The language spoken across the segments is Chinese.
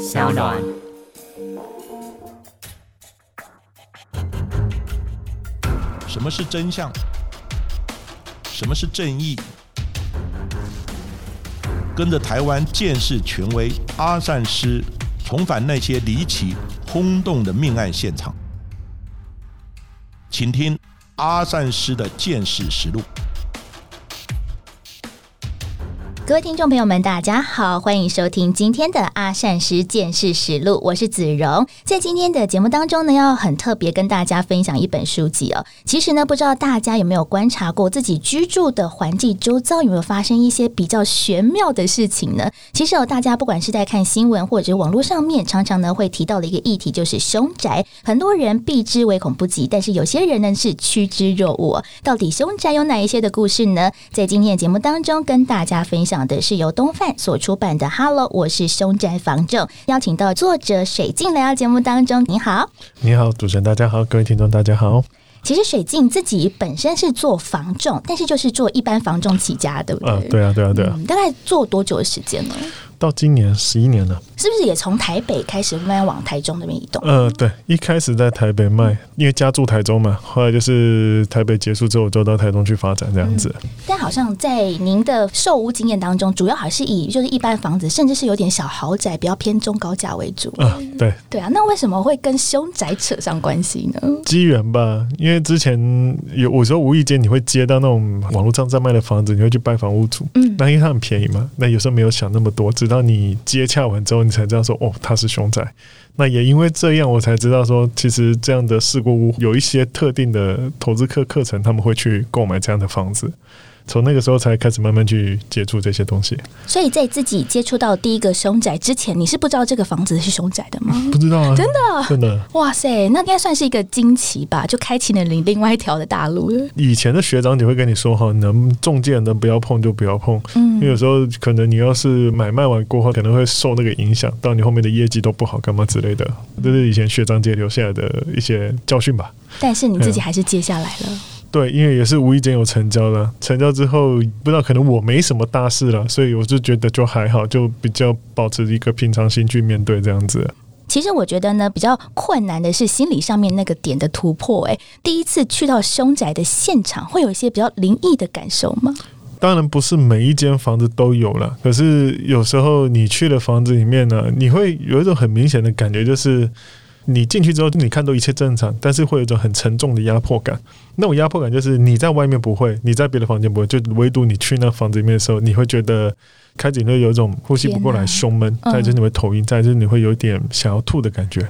小暖。什么是真相？什么是正义？跟着台湾建士权威阿善师，重返那些离奇轰动的命案现场，请听阿善师的见识实录。各位听众朋友们，大家好，欢迎收听今天的阿善师见识实录，我是子荣。在今天的节目当中呢，要很特别跟大家分享一本书籍哦。其实呢，不知道大家有没有观察过自己居住的环境周遭有没有发生一些比较玄妙的事情呢？其实哦，大家不管是在看新闻或者网络上面，常常呢会提到的一个议题就是凶宅，很多人避之唯恐不及，但是有些人呢是趋之若鹜。到底凶宅有哪一些的故事呢？在今天的节目当中跟大家分享。的是由东范所出版的《Hello》，我是凶宅房仲，邀请到作者水镜来到节目当中。你好，你好，主持人大家好，各位听众大家好。其实水镜自己本身是做房仲，但是就是做一般房仲起家，对不对？啊，对啊，对啊，对啊。大概做多久的时间呢？到今年十一年了，是不是也从台北开始慢慢往台中那边移动？呃，对，一开始在台北卖，因为家住台中嘛，后来就是台北结束之后，就到台中去发展这样子。但好像在您的售屋经验当中，主要还是以就是一般房子，甚至是有点小豪宅，比较偏中高价为主。啊，对，对啊，那为什么会跟凶宅扯上关系呢？机缘吧，因为之前有有时候无意间你会接到那种网络上在卖的房子，你会去拜访屋主，嗯，那因为它很便宜嘛，那有时候没有想那么多，直到你接。洽完之后，你才知道说哦，他是凶宅。那也因为这样，我才知道说，其实这样的事故屋有一些特定的投资客课程，他们会去购买这样的房子。从那个时候才开始慢慢去接触这些东西。所以在自己接触到第一个凶宅之前，你是不知道这个房子是凶宅的吗？不知道啊，真的，真的。哇塞，那应该算是一个惊奇吧，就开启了你另外一条的大路了。以前的学长姐会跟你说哈，能中介能不要碰就不要碰，嗯，因为有时候可能你要是买卖完过后，可能会受那个影响，到你后面的业绩都不好，干嘛之类的，这是以前学长姐留下来的一些教训吧。但是你自己还是接下来了。对，因为也是无意间有成交了，成交之后不知道可能我没什么大事了，所以我就觉得就还好，就比较保持一个平常心去面对这样子。其实我觉得呢，比较困难的是心理上面那个点的突破。哎，第一次去到凶宅的现场，会有一些比较灵异的感受吗？当然不是每一间房子都有了，可是有时候你去的房子里面呢，你会有一种很明显的感觉，就是。你进去之后，你看都一切正常，但是会有一种很沉重的压迫感。那种压迫感就是你在外面不会，你在别的房间不会，就唯独你去那房子里面的时候，你会觉得开始会有一种呼吸不过来、胸闷，再就是你会头晕，再就是你会有点想要吐的感觉。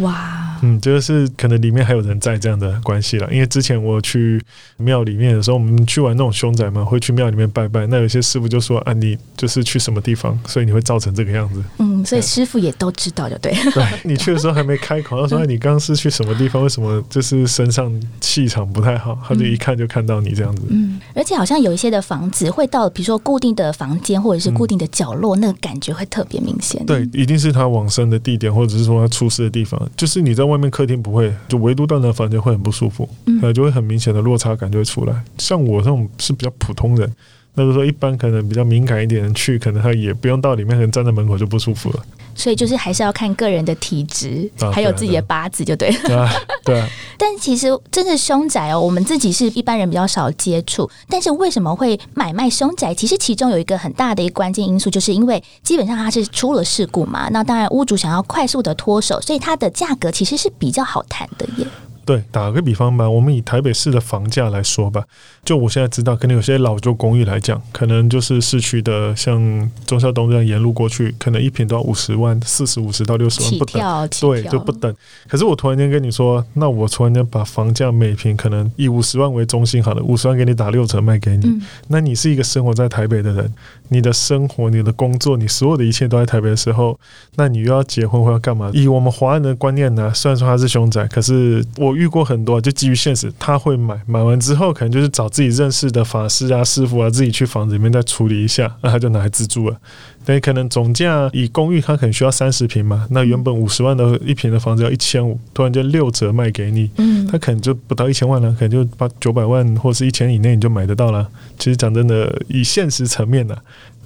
哇！嗯，就是可能里面还有人在这样的关系了。因为之前我去庙里面的时候，我们去玩那种凶宅嘛，会去庙里面拜拜。那有些师傅就说：“啊，你就是去什么地方，所以你会造成这个样子。”嗯，所以师傅也都知道，就对。对你去的时候还没开口，他说：“你刚刚是去什么地方？为什么就是身上气场不太好？”他就一看就看到你这样子。嗯，而且好像有一些的房子会到，比如说固定的房间或者是固定的角落，那个感觉会特别明显。对，一定是他往生的地点，或者是说他出事的地方。就是你在外面客厅不会。就唯独到那房间会很不舒服，呃，就会很明显的落差感就会出来。像我这种是比较普通人，那就说一般可能比较敏感一点人去，可能他也不用到里面，可能站在门口就不舒服了。所以就是还是要看个人的体质，还有自己的八字就对了。对。但其实真的凶宅哦，我们自己是一般人比较少接触。但是为什么会买卖凶宅？其实其中有一个很大的一个关键因素，就是因为基本上它是出了事故嘛。那当然屋主想要快速的脱手，所以它的价格其实是比较好谈的耶。对，打个比方吧，我们以台北市的房价来说吧，就我现在知道，可能有些老旧公寓来讲，可能就是市区的，像中孝东这样沿路过去，可能一平都要五十万，四十五十到六十万不等，对，就不等。可是我突然间跟你说，那我突然间把房价每平可能以五十万为中心好了，五十万给你打六折卖给你，那你是一个生活在台北的人，你的生活、你的工作、你所有的一切都在台北的时候，那你又要结婚或要干嘛？以我们华人的观念呢，虽然说他是凶宅，可是我。遇过很多，就基于现实，他会买，买完之后可能就是找自己认识的法师啊、师傅啊，自己去房子里面再处理一下，那他就拿来自住了。等于可能总价以公寓，他可能需要三十平嘛，那原本五十万的一平的房子要一千五，突然间六折卖给你，嗯，他可能就不到一千万了，可能就八九百万或是一千以内你就买得到了。其实讲真的，以现实层面呢，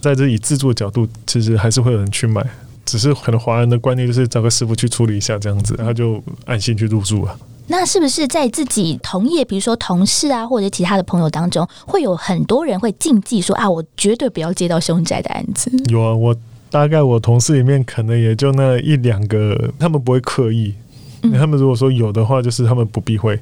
在这以自住的角度，其实还是会有人去买。只是可能华人的观念就是找个师傅去处理一下这样子，他就安心去入住了。那是不是在自己同业，比如说同事啊，或者其他的朋友当中，会有很多人会禁忌说啊，我绝对不要接到凶宅的案子？有啊，我大概我同事里面可能也就那一两个，他们不会刻意，他们如果说有的话，就是他们不避讳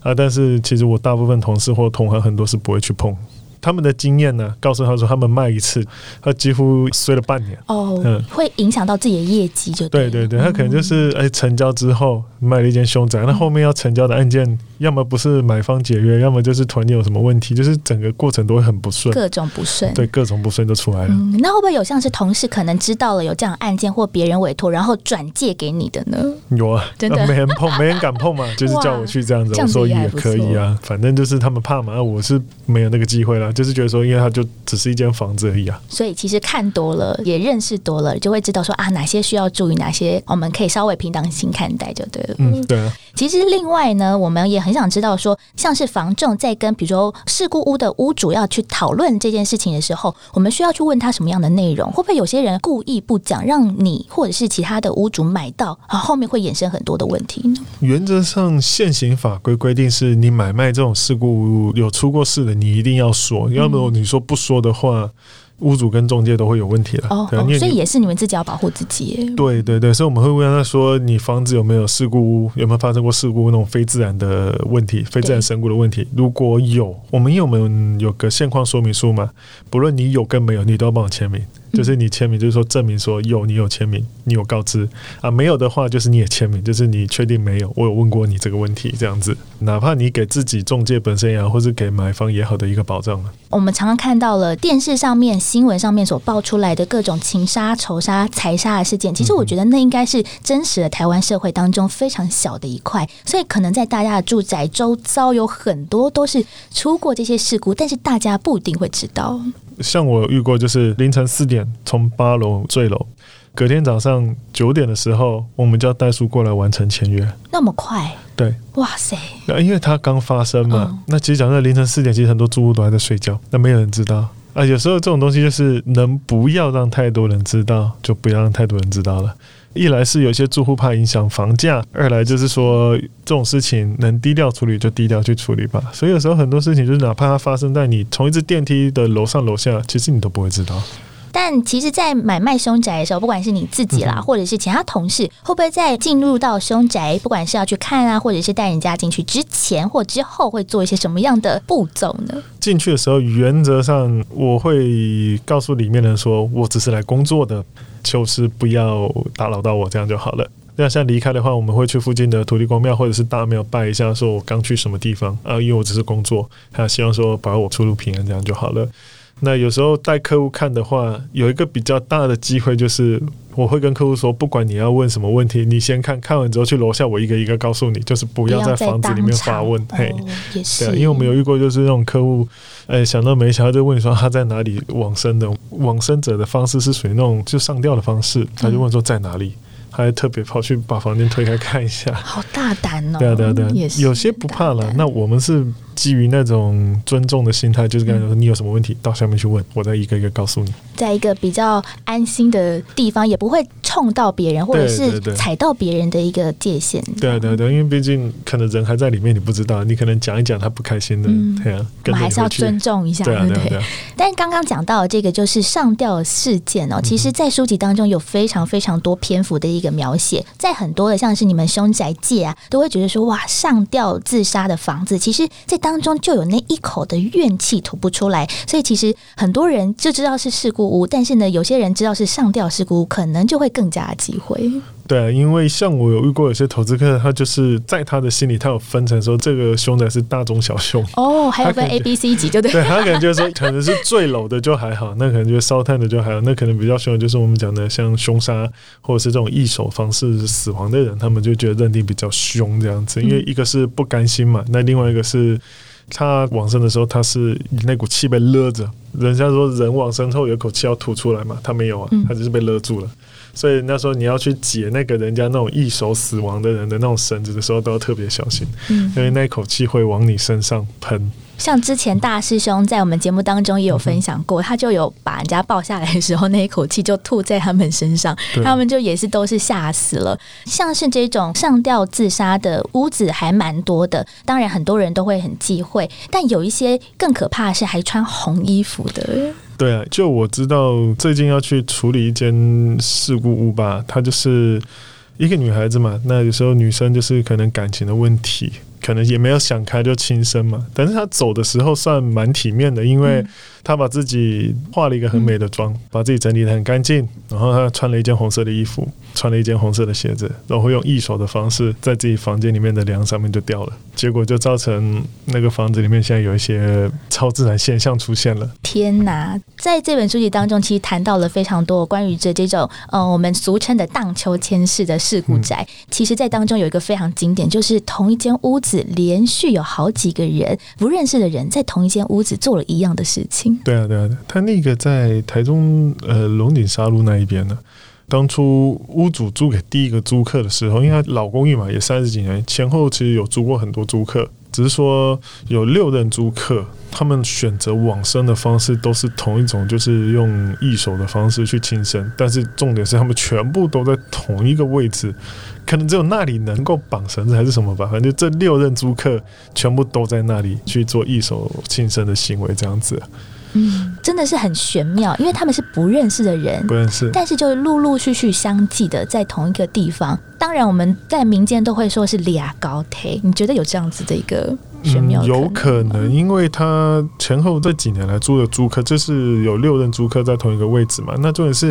啊。但是其实我大部分同事或同行很多是不会去碰。他们的经验呢，告诉他说，他们卖一次，他几乎衰了半年。哦，嗯，会影响到自己的业绩，就对对对，他可能就是哎，成交之后卖了一间凶宅，那后面要成交的案件，要么不是买方解约，要么就是团队有什么问题，就是整个过程都会很不顺，各种不顺，对，各种不顺都出来了。那会不会有像是同事可能知道了有这样案件或别人委托，然后转借给你的呢？有啊，真的 没人碰，没人敢碰嘛，就是叫我去这样子，我说也可以啊，反正就是他们怕嘛，我是没有那个机会啦，就是觉得说，因为他。就只是一间房子而已啊，所以其实看多了，也认识多了，就会知道说啊，哪些需要注意，哪些我们可以稍微平常心看待就对了。嗯，对啊。其实另外呢，我们也很想知道说，像是房仲在跟比如说事故屋的屋主要去讨论这件事情的时候，我们需要去问他什么样的内容？会不会有些人故意不讲，让你或者是其他的屋主买到，啊，后面会衍生很多的问题呢？原则上，现行法规规定是你买卖这种事故屋有出过事的，你一定要说，要么你说。不说的话，屋主跟中介都会有问题了。哦，所以也是你们自己要保护自己。对对对，所以我们会问他说：“你房子有没有事故？有没有发生过事故？那种非自然的问题，非自然身故的问题？如果有，我们因为我们有个现况说明书嘛，不论你有跟没有，你都要帮我签名。”就是你签名，就是说证明说有你有签名，你有告知啊，没有的话就是你也签名，就是你确定没有，我有问过你这个问题，这样子，哪怕你给自己中介本身也好，或是给买方也好的一个保障啊。我们常常看到了电视上面、新闻上面所爆出来的各种情杀、仇杀、财杀的事件，其实我觉得那应该是真实的台湾社会当中非常小的一块，所以可能在大家的住宅周遭有很多都是出过这些事故，但是大家不一定会知道。像我遇过，就是凌晨四点从八楼坠楼，隔天早上九点的时候，我们叫代书过来完成签约。那么快？对，哇塞！那因为它刚发生嘛，那其实讲在凌晨四点，其实很多住户都还在睡觉，那没有人知道啊。有时候这种东西就是能不要让太多人知道，就不要让太多人知道了。一来是有些住户怕影响房价，二来就是说这种事情能低调处理就低调去处理吧。所以有时候很多事情就是哪怕它发生在你从一只电梯的楼上楼下，其实你都不会知道。但其实，在买卖凶宅的时候，不管是你自己啦，或者是其他同事，会不会在进入到凶宅，不管是要去看啊，或者是带人家进去之前或之后，会做一些什么样的步骤呢？进去的时候，原则上我会告诉里面人说，我只是来工作的。就是不要打扰到我，这样就好了。那像离开的话，我们会去附近的土地公庙或者是大庙拜一下，说我刚去什么地方啊？因为我只是工作，还希望说保我出入平安，这样就好了。那有时候带客户看的话，有一个比较大的机会，就是我会跟客户说，不管你要问什么问题，你先看看完之后去楼下，我一个一个告诉你，就是不要在房子里面发问。嘿，对，因为我们有遇过，就是那种客户，哎，想到没想到就问你说他在哪里往生的，往生者的方式是属于那种就上吊的方式，他就问说在哪里。还特别跑去把房间推开看一下，好大胆哦！对啊，对啊，对啊，有些不怕了。那我们是基于那种尊重的心态，就是跟他说：“你有什么问题，到下面去问，我再一个一个告诉你。”在一个比较安心的地方，也不会冲到别人，或者是踩到别人的一个界限。对啊，对啊，对，因为毕竟可能人还在里面，你不知道，你可能讲一讲他不开心的，对啊。我们还是要尊重一下，对啊对啊？但刚刚讲到这个就是上吊事件哦，其实，在书籍当中有非常非常多篇幅的一个描写，在很多的像是你们凶宅界啊，都会觉得说哇，上吊自杀的房子，其实在当中就有那一口的怨气吐不出来，所以其实很多人就知道是事故屋，但是呢，有些人知道是上吊事故屋，可能就会更加忌讳。对啊，因为像我有遇过有些投资客，他就是在他的心里，他有分成说这个凶宅是大中小凶。哦，还有分 A、B、C 级，就对。对他可能就是说，可能是坠楼的就还好，那可能就是烧炭的就还好，那可能比较凶的就是我们讲的像凶杀或者是这种易手方式死亡的人，他们就觉得认定比较凶这样子，因为一个是不甘心嘛，那另外一个是他往生的时候，他是那股气被勒着，人家说人往身后有口气要吐出来嘛，他没有啊，他只是被勒住了。所以那时候你要去解那个人家那种一手死亡的人的那种绳子的时候，都要特别小心，因为那口气会往你身上喷。像之前大师兄在我们节目当中也有分享过，他就有把人家抱下来的时候，那一口气就吐在他们身上，他们就也是都是吓死了。像是这种上吊自杀的屋子还蛮多的，当然很多人都会很忌讳，但有一些更可怕的是还穿红衣服的。对啊，就我知道最近要去处理一间事故屋吧，它就是一个女孩子嘛，那有时候女生就是可能感情的问题，可能也没有想开就轻生嘛，但是他走的时候算蛮体面的，因为他把自己化了一个很美的妆，把自己整理的很干净，然后他穿了一件红色的衣服，穿了一件红色的鞋子，然后用一手的方式在自己房间里面的梁上面就掉了，结果就造成那个房子里面现在有一些超自然现象出现了。天哪！在这本书籍当中，其实谈到了非常多关于这这种呃我们俗称的荡秋千式的事故宅。其实，在当中有一个非常经典，就是同一间屋子连续有好几个人不认识的人在同一间屋子做了一样的事情。对啊，对啊，他那个在台中呃龙井沙路那一边呢。当初屋主租给第一个租客的时候，因为他老公寓嘛，也三十几年，前后其实有租过很多租客，只是说有六任租客，他们选择往生的方式都是同一种，就是用易手的方式去轻生，但是重点是他们全部都在同一个位置，可能只有那里能够绑绳子还是什么吧，反正这六任租客全部都在那里去做一手轻生的行为，这样子。嗯，真的是很玄妙，因为他们是不认识的人不。认识。但是就是陆陆续续相继的在同一个地方，当然我们在民间都会说是俩高梯，你觉得有这样子的一个玄妙嗯有可能，因为他前后这几年来租的租客，这是有六任租客在同一个位置嘛。那重点是，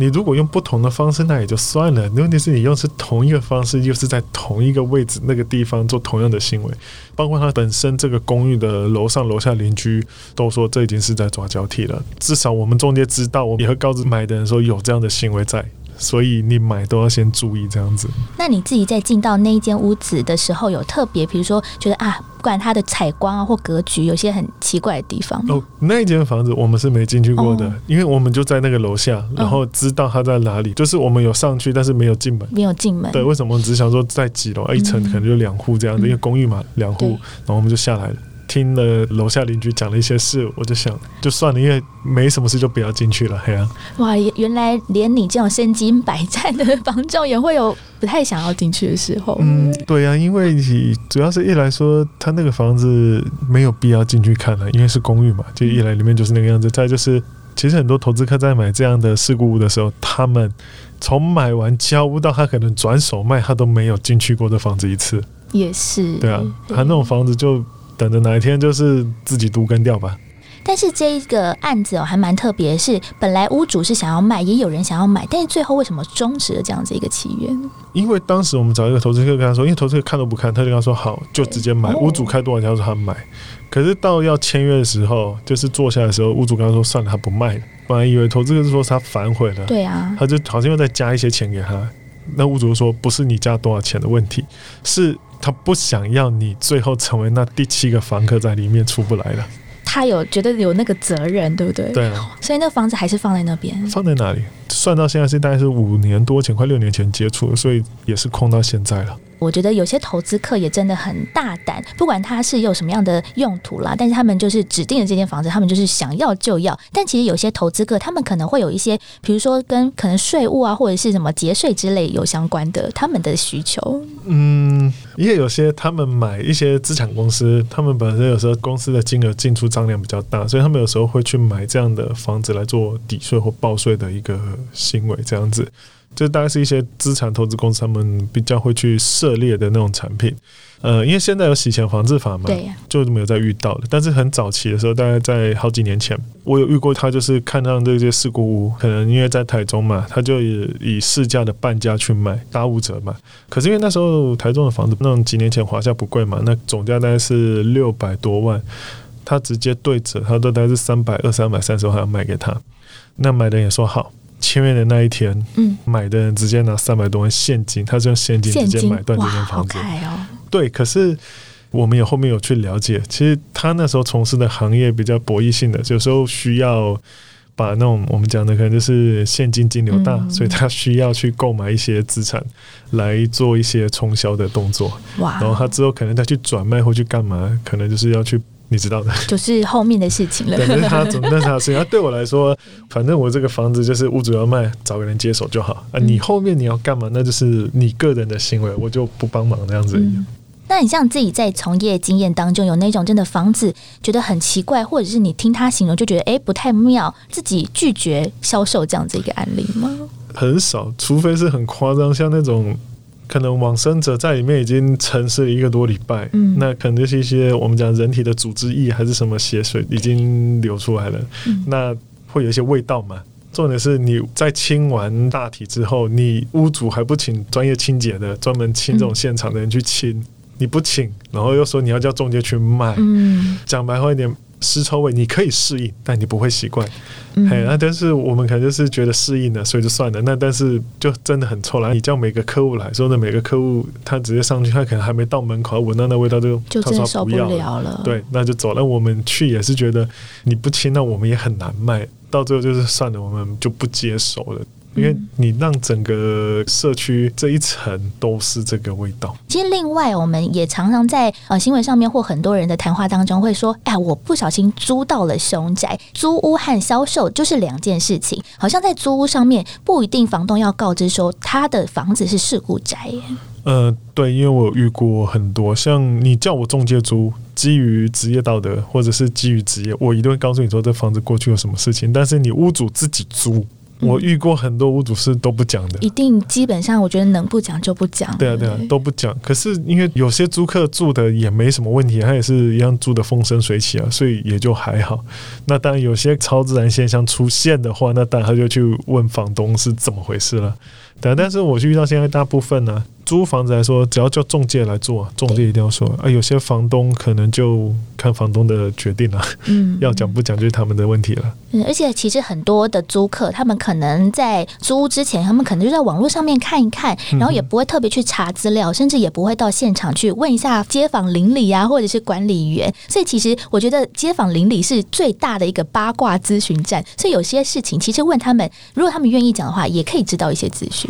你如果用不同的方式，那也就算了。问题是你用是同一个方式，又是在同一个位置那个地方做同样的行为，包括他本身这个公寓的楼上楼下邻居都说这已经是在抓交替了。至少我们中介知道，我们也会告知买的人说有这样的行为在。所以你买都要先注意这样子。那你自己在进到那一间屋子的时候，有特别，比如说觉得啊，不管它的采光啊或格局，有些很奇怪的地方？哦，那一间房子我们是没进去过的，哦因为我们就在那个楼下，然后知道它在哪里，就是我们有上去，但是没有进门。没有进门。对，为什么我们只想说在几楼？啊一层可能就两户这样子，嗯因为公寓嘛，两户，然后我们就下来了。听了楼下邻居讲了一些事，我就想就算了，因为没什么事就不要进去了。嘿呀、哇，也原来连你这种身经百战的房仲也会有不太想要进去的时候。嗯，对呀、因为你主要是一来说，他那个房子没有必要进去看了、因为是公寓嘛，就一来里面就是那个样子。再就是，其实很多投资客在买这样的事故屋的时候，他们从买完交屋到他可能转手卖，他都没有进去过的房子一次。也是。对啊，他那种房子就等着哪一天就是自己独根掉吧。但是这一个案子哦，还蛮特别，是本来屋主是想要卖，也有人想要买，但是最后为什么终止了这样子一个契约呢？因为当时我们找一个投资客跟他说，因为投资客看都不看，他就跟他说好，就直接买。哦屋主开多少钱，他说他买。可是到要签约的时候，就是坐下来的时候，屋主跟他说算了，他不卖了。本来以为投资客是说他反悔了，对啊，他就好像又再加一些钱给他。那屋主就说不是你加多少钱的问题，是他不想要你最后成为那第七个房客在里面出不来了。他有觉得有那个责任，对不对？对啊，所以那个房子还是放在那边。放在哪里？算到现在是大概是五年多前，快六年前接触的，所以也是空到现在了。我觉得有些投资客也真的很大胆，不管他是有什么样的用途啦，但是他们就是指定了这间房子，他们就是想要就要。但其实有些投资客，他们可能会有一些，比如说跟可能税务啊，或者是什么节税之类有相关的他们的需求。嗯，因为有些他们买一些资产公司，他们本身有时候公司的金额进出账量比较大，所以他们有时候会去买这样的房子来做抵税或报税的一个行为，这样子。这大概是一些资产投资公司他们比较会去涉猎的那种产品。呃，因为现在有洗钱防治法嘛，对呀、就没有再遇到了。但是很早期的时候，大概在好几年前，我有遇过他，就是看上这些事故屋，可能因为在台中嘛，他就以以市价的半价去卖，打五折嘛。可是因为那时候台中的房子，那种几年前华夏不贵嘛，那总价大概是六百多万，他直接对折，他都大概是三百二、三百三十万要卖给他。那买的人也说好，签约的那一天，嗯，买的人直接拿三百多万现金，他是用现金直接买断这间房子。开哦。对，可是我们也后面有去了解，其实他那时候从事的行业比较博弈性的，有时候需要把那种我们讲的可能就是现金金流大，嗯所以他需要去购买一些资产来做一些冲销的动作，哇然后他之后可能再去转卖或去干嘛，可能就是要去你知道的。就是后面的事情了。对，那是他怎么 那是他的事情。啊，对我来说，反正我这个房子就是屋主要卖，找个人接手就好。啊，你后面你要干嘛，那就是你个人的行为，我就不帮忙那样子那你像自己在从业经验当中，有那种真的房子觉得很奇怪，或者是你听他形容就觉得哎不太妙，自己拒绝销售这样子一个案例吗？很少，除非是很夸张，像那种可能往生者在里面已经沉睡了一个多礼拜，嗯。那可能就是一些我们讲人体的组织液还是什么血水已经流出来了，嗯。那会有一些味道嘛。重点是你在清完大体之后，你屋主还不请专业清洁的，专门清这种现场的人去清，你不请，然后又说你要叫中介去卖，嗯。讲白话一点，尸臭味你可以适应，但你不会习惯。嗯嘿，那但是我们可能就是觉得适应了，所以就算了。那但是就真的很臭了。你叫每个客户来说呢，每个客户他直接上去，他可能还没到门口，闻到那味道就受不了了。对，那就走。了我们去也是觉得你不清，那我们也很难卖。到最后就是算了，我们就不接手了。因为你让整个社区这一层都是这个味道，其实另外，我们也常常在呃新闻上面或很多人的谈话当中会说，哎，我不小心租到了凶宅，租屋和销售就是两件事情。好像在租屋上面不一定房东要告知说他的房子是事故宅耶。呃，对，因为我有遇过很多，像你叫我中介租，基于职业道德或者是基于职业，我一定会告诉你说这房子过去有什么事情。但是你屋主自己租，我遇过很多屋主是都不讲的。一定基本上，我觉得能不讲就不讲。对啊，对啊，都不讲。可是因为有些租客住的也没什么问题，他也是一样住的风生水起啊，所以也就还好。那当然有些超自然现象出现的话，那当然他就去问房东是怎么回事了。对啊，但是我去遇到现在大部分呢、租房子来说，只要叫中介来做，中介一定要说啊。有些房东可能就看房东的决定了，嗯 要讲不讲就是他们的问题了。嗯，而且其实很多的租客，他们可能在租屋之前，他们可能就在网络上面看一看，然后也不会特别去查资料，甚至也不会到现场去问一下街坊邻里啊，或者是管理员。所以其实我觉得街坊邻里是最大的一个八卦咨询站。所以有些事情，其实问他们，如果他们愿意讲的话，也可以知道一些资讯。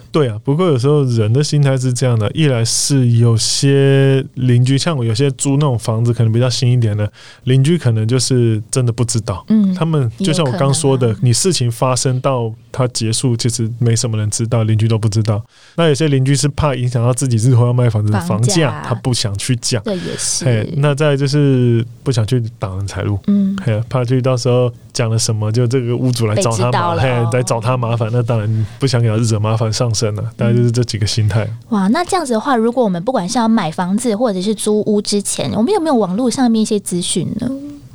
对啊，不过有时候人的心态是这样的：一来是有些邻居，像我有些租那种房子，可能比较新一点的邻居，可能就是真的不知道。嗯，他们就像我刚说的你事情发生到它结束，其实没什么人知道，邻居都不知道。那有些邻居是怕影响到自己日后要卖房子的房房价价，他不想去讲。这也是。嘿，那再就是不想去挡人财路，嗯，嘿，怕去到时候讲了什么，就这个屋主来找他麻，烦哦，来找他麻烦，那当然不想给他惹麻烦上身了。大概就是这几个心态。哇，那这样子的话，如果我们不管是要买房子或者是租屋之前，我们有没有网络上面一些资讯呢？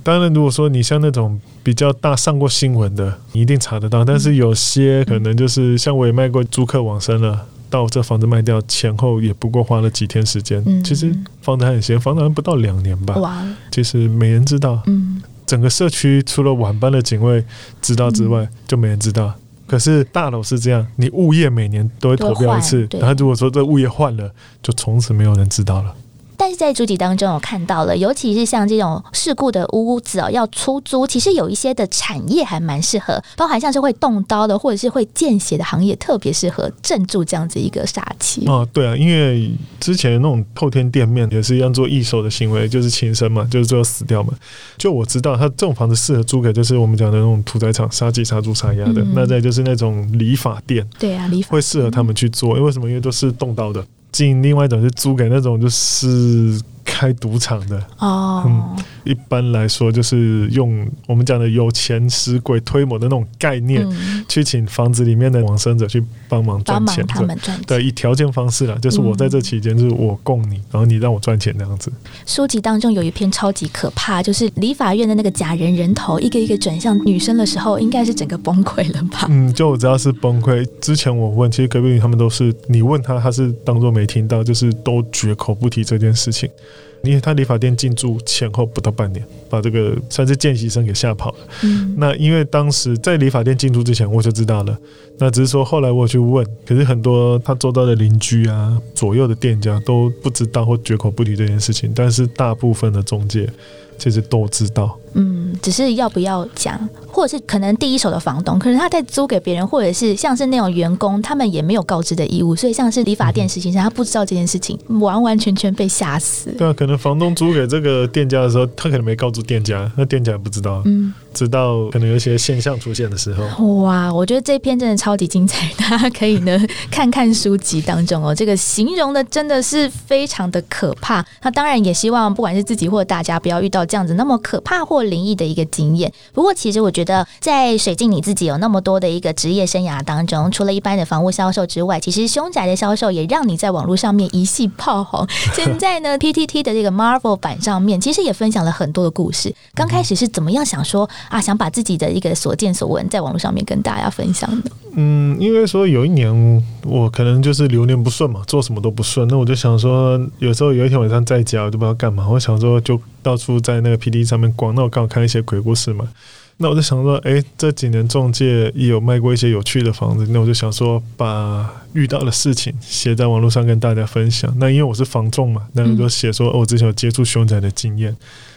当然，如果说你像那种比较大上过新闻的，你一定查得到。但是有些可能就是像我也卖过租客往生了。到这房子卖掉前后也不过花了几天时间，嗯其实房子还很新，房子还不到两年吧，哇，其实没人知道。嗯，整个社区除了晚班的警卫知道之外，就没人知道。可是大楼是这样，你物业每年都会投标一次然后如果说这物业换了，就从此没有人知道了。但是在主体当中我看到了，尤其是像这种事故的屋子哦，要出租，其实有一些的产业还蛮适合，包含像是会动刀的或者是会见血的行业，特别适合镇住这样子一个煞气。哦，对啊，因为之前那种透天店面也是一样做易手的行为，就是轻生嘛，就是最后死掉嘛。就我知道，他这种房子适合租给就是我们讲的那种屠宰场杀鸡杀猪杀鸭的，嗯那再就是那种理发店对啊，理发会适合他们去做，因为为什么？因为都是动刀的。进另外一种就租给那种就是开赌场的，哦，嗯一般来说就是用我们讲的有钱使鬼推磨的那种概念，嗯，去请房子里面的往生者去帮忙赚钱。他们赚对，以条件方式啦，就是我在这期间，就是我供你，然后你让我赚钱这样子。书籍当中有一篇超级可怕，就是理法院的那个假人人头一个一个转向女生的时候，应该是整个崩溃了吧？嗯，就我知道是崩溃，之前我问，其实隔壁邻他们都是，你问他，他是当做没听到，就是都绝口不提这件事情。因为他理发店进驻前后不到半年，把这个算是见习生给吓跑了。嗯，那因为当时在理发店进驻之前，我就知道了。那只是说后来我去问，可是很多他周遭的邻居啊、左右的店家都不知道或绝口不提这件事情。但是大部分的中介其实都知道。嗯，只是要不要讲，或者是可能第一手的房东，可能他在租给别人，或者是像是那种员工，他们也没有告知的义务，所以像是理发店实习生，他不知道这件事情，完完全全被吓死。对啊，可能房东租给这个店家的时候，他可能没告诉店家，那店家也不知道。嗯，直到可能有一些现象出现的时候，哇，我觉得这篇真的超级精彩，大家可以呢看看书籍当中哦，这个形容的真的是非常的可怕。那当然也希望不管是自己或者大家不要遇到这样子那么可怕或灵异的一个经验。不过其实我觉得在水镜你自己有那么多的一个职业生涯当中，除了一般的房屋销售之外，其实凶宅的销售也让你在网络上面一系炮红。现在呢，PTT 的这个 Marvel 版上面其实也分享了很多的故事。刚开始是怎么样想说啊，想把自己的一个所见所闻在网络上面跟大家分享的？嗯，因为说有一年我可能就是流年不顺嘛，做什么都不顺，那我就想说，有时候有一天晚上在家，我就不知道干嘛，我想说就到处在那个 P D 上面逛，那我刚好看一些鬼故事嘛，那我就想说，哎，这几年中介也有卖过一些有趣的房子，那我就想说把遇到的事情写在网络上跟大家分享。那因为我是房仲嘛，那我就写说，哦，我之前有接触凶宅的经验，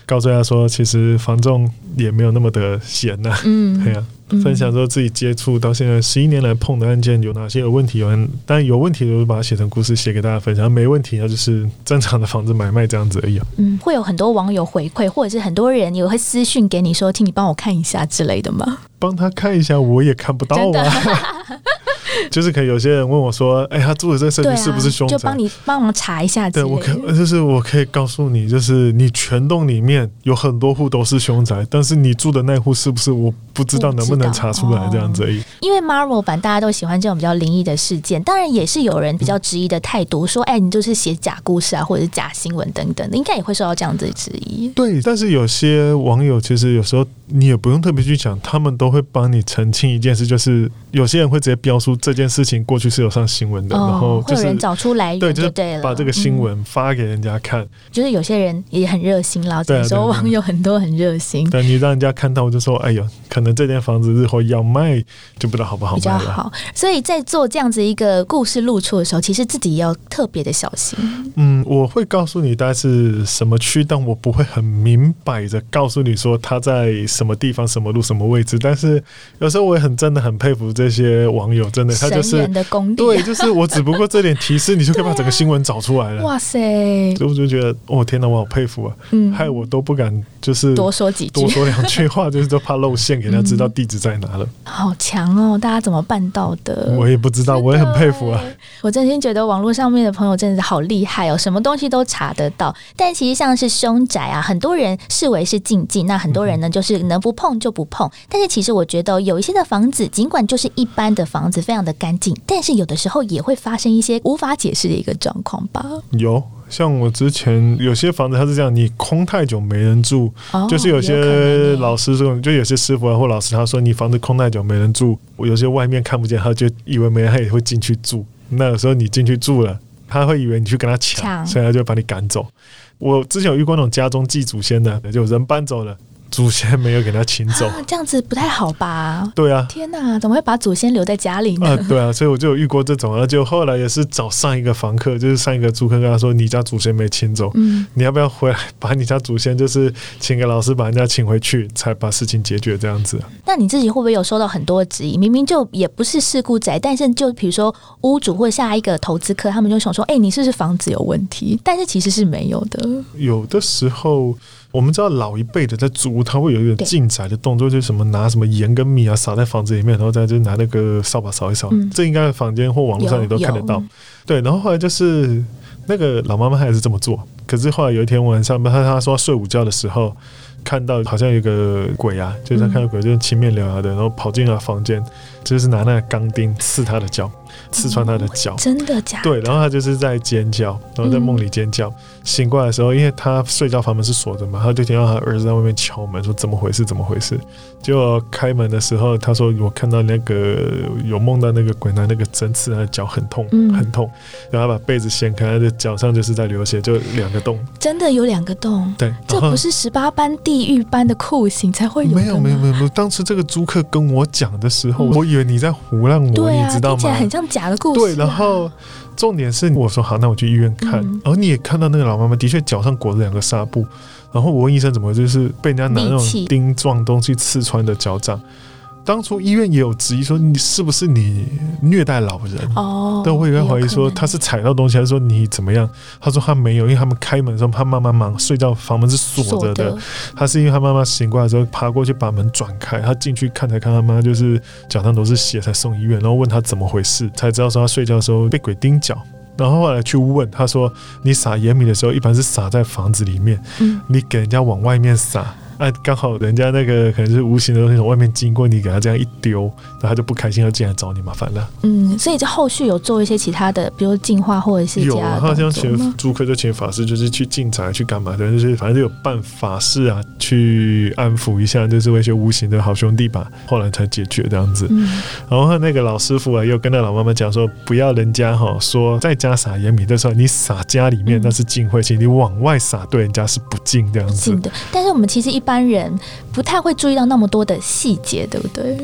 告诉大家说，其实房仲也没有那么的闲呐、嗯 对呀、分享说自己接触到现在十一年来碰的案件有哪些有问题，有人当然有问题的，我就把它写成故事写给大家分享；没问题，那就是正常的房子买卖这样子而已、啊。嗯，会有很多网友回馈，或者是很多人也会私讯给你说，请你帮我看一下之类的吗？帮他看一下，我也看不到啊。就是可以有些人问我说：“哎，他住的这个社区是不是凶宅？”就帮你帮忙查一下对我。可就是我可以告诉你，就是你全栋里面有很多户都是凶宅，但是你住的那户是不是我不知道能不能查出来这样子而已。因为 Marvel 版大家都喜欢这种比较灵异的事件，当然也是有人比较质疑的态度，说：“哎，你就是写假故事啊，或者是假新闻等等的，应该也会受到这样子的质疑。对，但是有些网友其实有时候你也不用特别去讲，他们都会帮你澄清一件事，就是有些人会直接标出这件事情过去是有上新闻的，然后哦，会就是有人找出来源对，就就是对，把这个新嗯闻发给人家看。就是有些人也很热心啦，对啊有时候网友很多很热心，但你让人家看到，就说：“哎呦，可能这间房子日后要卖，就不知道好不好比较卖了。”好。所以在做这样子一个故事露出的时候，其实自己也要特别的小心。嗯，我会告诉你大概是什么区，但我不会很明摆着告诉你说他在什么地方、什么路、什么位置。但是有时候我也很真的很佩服这些网友，真的他就是神人的功力，对，就是我只不过这点提示，你就可以把整个新闻找出来了。哇塞，所以我就觉得，哦天哪，我好佩服啊！嗯，害我都不敢就是多说几句多，说两句话，就是都怕露馅，给人家知道 地址在哪了。好强哦！大家怎么办到的？我也不知道，我也很佩服啊。我真心觉得网络上面的朋友真的是好厉害哦，什么东西都查得到。但其实像是凶宅啊，很多人视为是禁忌，那很多人呢就是能不碰就不碰。但是其实我觉得有一些的房子，尽管就是一般的房子，非常的干净，但是有的时候也会发生一些无法解释的一个状况吧。有，像我之前有些房子，它是这样，你空太久没人住，哦，就是有些老师说，就有些师傅啊或老师他说你房子空太久没人住，我有些外面看不见，他就以为没人，他也会进去住。那有时候你进去住了，他会以为你去跟他抢，所以他就把你赶走。我之前有遇过那种家中祭祖先的，就人搬走了，祖先没有给他请走。啊这样子不太好吧？对啊，天哪，怎么会把祖先留在家里呢？啊，对啊，所以我就有遇过这种，而且后来也是找上一个房客，就是上一个租客跟他说，你家祖先没请走，嗯，你要不要回来把你家祖先就是请个老师把人家请回去，才把事情解决这样子。那你自己会不会有收到很多的质疑？明明就也不是事故宅，但是就比如说屋主或下一个投资客，他们就想说：“哎、你是不是房子有问题？”但是其实是没有的。有的时候，我们知道老一辈的在租屋，他会有一个对进宅的动作，就是什么拿什么盐跟米啊撒在房子里面，然后再就拿那个扫把扫一扫。嗯这应该房间或网络上你都看得到。对，然后后来就是那个老妈妈她也是这么做，可是后来有一天晚上，她她说她睡午觉的时候。看到好像有个鬼啊，就是她看到鬼，就是青面獠牙的，然后跑进了房间，就是拿那个钢钉刺她的脚，刺穿他的脚。真的假的？对，然后他就是在尖叫，然后在梦里尖叫。醒过来的时候，因为他睡觉房门是锁着嘛，他就听到他儿子在外面敲门，说怎么回事？怎么回事？结果开门的时候，他说我看到那个有梦到那个鬼男那个针刺他的脚，很痛，嗯很痛。然后他把被子掀开，他的脚上就是在流血，就两个洞。真的有两个洞，对，这不是十八般地狱般的酷刑才会有没有没有没有没有。当时这个租客跟我讲的时候，嗯我以为你在胡乱我，啊，你知道吗假的故事、啊。对，然后重点是我说好，那我去医院看，嗯然后你也看到那个老妈妈的确脚上裹着两个纱布，然后我问医生怎么就是被人家拿那种钉状东西刺穿的脚掌。当初医院也有质疑说你是不是你虐待老人，哦，但我也会怀疑说他是踩到东西，还是说你怎么样？他说他没有，因为他们开门的时候他妈妈忙睡觉，房门是锁着的。他是因为他妈妈醒过来之后爬过去把门转开，他进去看才看他妈就是脚上都是血，才送医院，然后问他怎么回事，才知道说他睡觉的时候被鬼盯脚。然后后来去问他说：“你撒盐米的时候，一般是撒在房子里面，嗯你给人家往外面撒，啊，刚好人家那个可能是无形的东西从外面经过，你给他这样一丢，然后他就不开心，要进来找你麻烦了。嗯，所以就后续有做一些其他的，比如净化或者是有啊，其他像请动作吗？朱科就请法师，就是去进宅去干嘛的，就是反正就有办法事啊，去安抚一下，就是为一些无形的好兄弟吧。后来才解决这样子。嗯，然后那个老师傅啊，又跟那老妈妈讲说，不要人家哈说在家撒盐米的时候，你撒家里面嗯那是敬晦气，你往外撒对人家是不敬这样子是。的。但是我们其实一般人不太会注意到那么多的细节，对不对？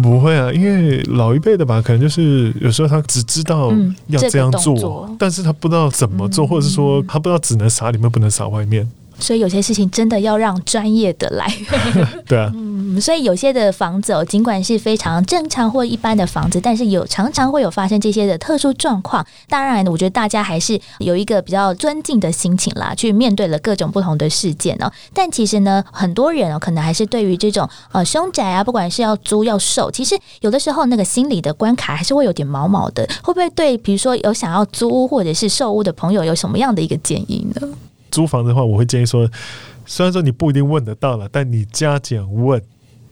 不会啊，因为老一辈的吧，可能就是有时候他只知道嗯要这样做，但是他不知道怎么做，嗯或者是说他不知道只能撒里面，不能撒外面。所以有些事情真的要让专业的来。对啊，嗯，所以有些的房子哦，尽管是非常正常或一般的房子，但是有常常会有发生这些的特殊状况。当然，我觉得大家还是有一个比较尊敬的心情啦，去面对了各种不同的事件哦。但其实呢，很多人哦，可能还是对于这种呃凶宅啊，不管是要租要售，其实有的时候那个心理的关卡还是会有点毛毛的。会不会对比如说有想要租屋或者是售屋的朋友有什么样的一个建议呢？租房的话，我会建议说，虽然说你不一定问得到了，但你加减问，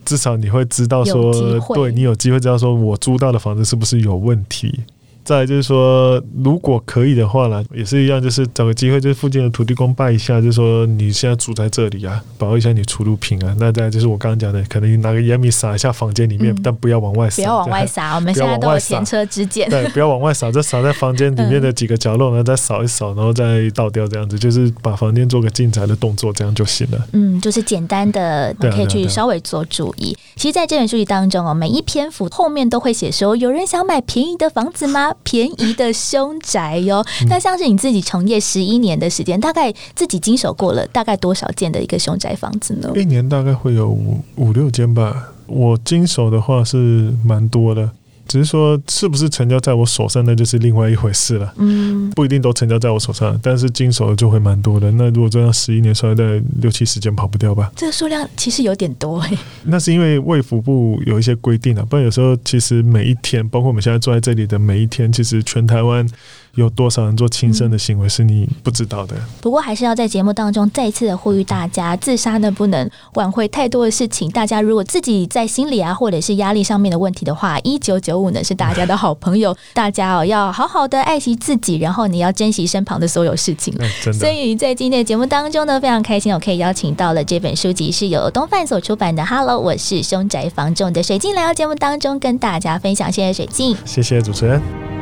至少你会知道说对你有机会知道说我租到的房子是不是有问题。再就是说，如果可以的话呢，也是一样，就是找个机会，就是附近的土地公拜一下，就是说你现在住在这里啊，保佑一下你出入平安。那再来就是我刚刚讲的，可能你拿个烟米撒一下房间里面，嗯但不要往外撒，不要往外撒，我们现在都有前车之鉴。对，不要往外撒，就撒在房间里面的几个角落，然后再扫一扫，然后再倒掉，这样子就是把房间做个进宅的动作，这样就行了。嗯，就是简单的，对啊可以去稍微做注意。其实，在这本书籍当中哦，每一篇幅后面都会写说，有人想买便宜的房子吗？便宜的凶宅哟。嗯那像是你自己从业十一年的时间，大概自己经手过了大概多少件的一个凶宅房子呢？一年大概会有五五六间吧，我经手的话是蛮多的，只是说是不是成交在我手上，那就是另外一回事了。嗯，不一定都成交在我手上，但是经手的就会蛮多的。那如果这样十一年算下来，六七十间跑不掉吧？这个数量其实有点多哎。那是因为卫福部有一些规定啊，不然有时候其实每一天，包括我们现在坐在这里的每一天，其实全台湾有多少人做轻生的行为是你不知道的。不过还是要在节目当中再一次的呼吁大家，自杀呢不能挽回太多的事情。大家如果自己在心理啊或者是压力上面的问题的话，一九九五呢是大家的好朋友，大家哦要好好的爱惜自己，然后你要珍惜身旁的所有事情。那真所，以在今天的节目当中呢，非常开心，我可以邀请到了这本书籍是由东贩所出版的《Hello，我是凶宅房仲》的水晶来到节目当中跟大家分享。谢谢水晶。谢谢主持人。